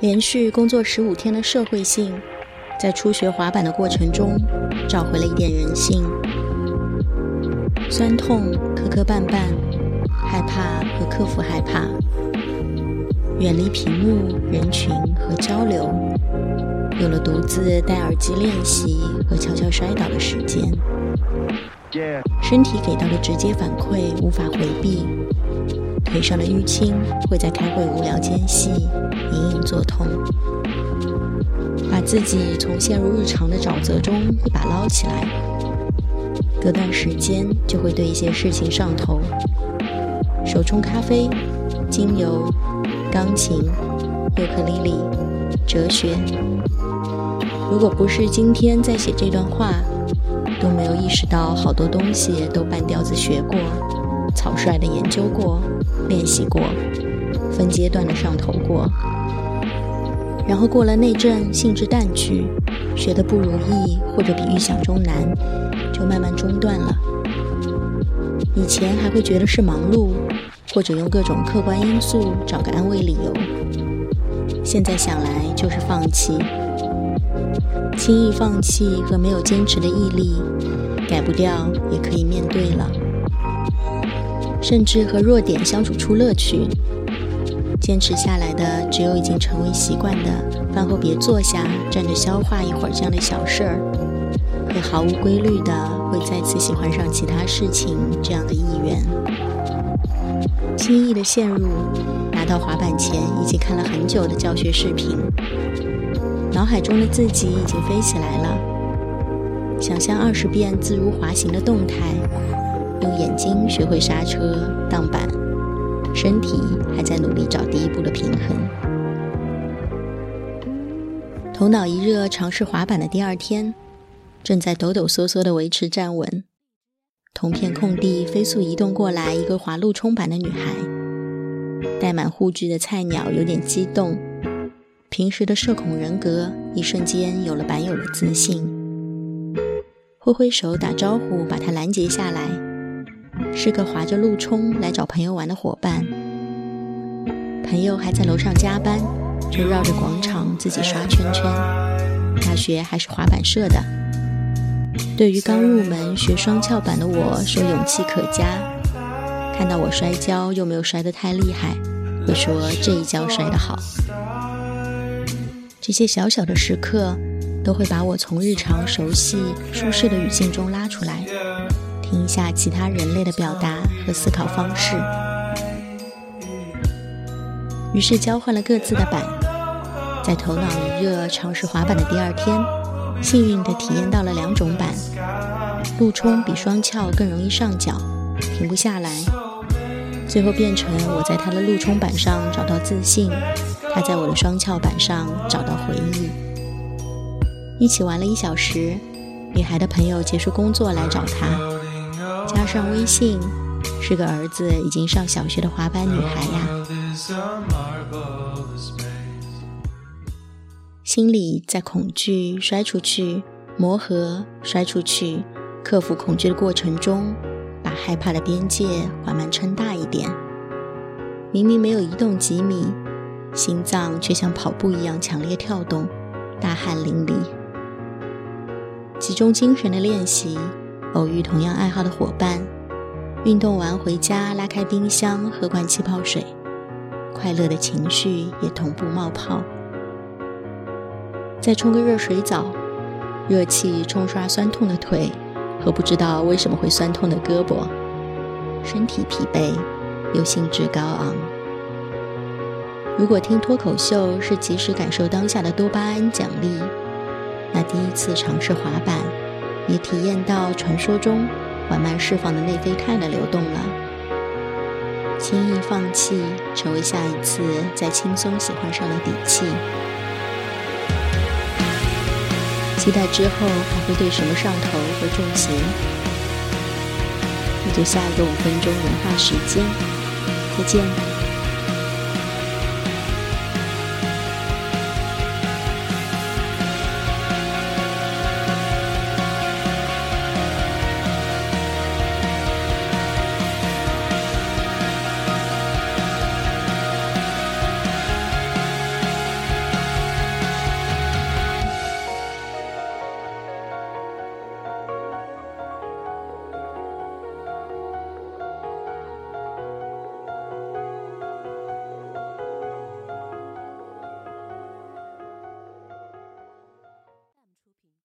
连续工作十五天的社会性，在初学滑板的过程中找回了一点人性。酸痛、磕磕绊绊，害怕和克服害怕，远离屏幕、人群和交流，有了独自戴耳机练习和悄悄摔倒的时间。身体给到的直接反馈无法回避，腿上的淤青会在开会无聊间隙隐隐作痛。把自己从陷入日常的沼泽中一把捞起来，隔段时间就会对一些事情上头。手冲咖啡、精油、钢琴、尤克里里、哲学。如果不是今天在写这段话。都没有意识到，好多东西都半吊子学过，草率的研究过，练习过，分阶段的上头过，然后过了那阵兴致淡去，学的不如意或者比预想中难，就慢慢中断了。以前还会觉得是忙碌，或者用各种客观因素找个安慰理由，现在想来就是放弃。轻易放弃和没有坚持的毅力，改不掉也可以面对了。甚至和弱点相处出乐趣，坚持下来的只有已经成为习惯的饭后别坐下站着消化一会儿这样的小事儿，会毫无规律的会再次喜欢上其他事情这样的意愿。轻易的陷入拿到滑板前已经看了很久的教学视频。脑海中的自己已经飞起来了，想象二十遍自如滑行的动态，用眼睛学会刹车、荡板，身体还在努力找第一步的平衡。头脑一热，尝试滑板的第二天，正在抖抖嗦嗦地维持站稳，同片空地飞速移动过来一个滑路冲板的女孩，戴满护具的菜鸟有点激动。平时的社恐人格，一瞬间有了板友的自信。挥挥手打招呼，把他拦截下来，是个划着路冲来找朋友玩的伙伴。朋友还在楼上加班，就绕着广场自己刷圈圈。大学还是滑板社的。对于刚入门学双翘板的我，说勇气可嘉。看到我摔跤又没有摔得太厉害，会说这一跤摔得好。这些小小的时刻，都会把我从日常熟悉、舒适的语境中拉出来，听一下其他人类的表达和思考方式。于是交换了各自的板，在头脑一热尝试滑板的第二天，幸运地体验到了两种板：路冲比双翘更容易上脚，停不下来。最后变成我在他的路冲板上找到自信。他在我的双翘板上找到回忆，一起玩了一小时。女孩的朋友结束工作来找她，加上微信，是个儿子已经上小学的滑板女孩呀。心里在恐惧摔出去，磨合摔出去，克服恐惧的过程中，把害怕的边界缓慢撑大一点。明明没有移动几米。心脏却像跑步一样强烈跳动，大汗淋漓。集中精神的练习，偶遇同样爱好的伙伴，运动完回家拉开冰箱喝罐气泡水，快乐的情绪也同步冒泡。再冲个热水澡，热气冲刷酸痛的腿和不知道为什么会酸痛的胳膊，身体疲惫又兴致高昂。如果听脱口秀是及时感受当下的多巴胺奖励，那第一次尝试滑板，也体验到传说中缓慢释放的内啡肽的流动了。轻易放弃，成为下一次再轻松喜欢上的底气。期待之后还会对什么上头和中邪？那就下一个五分钟文化时间，再见。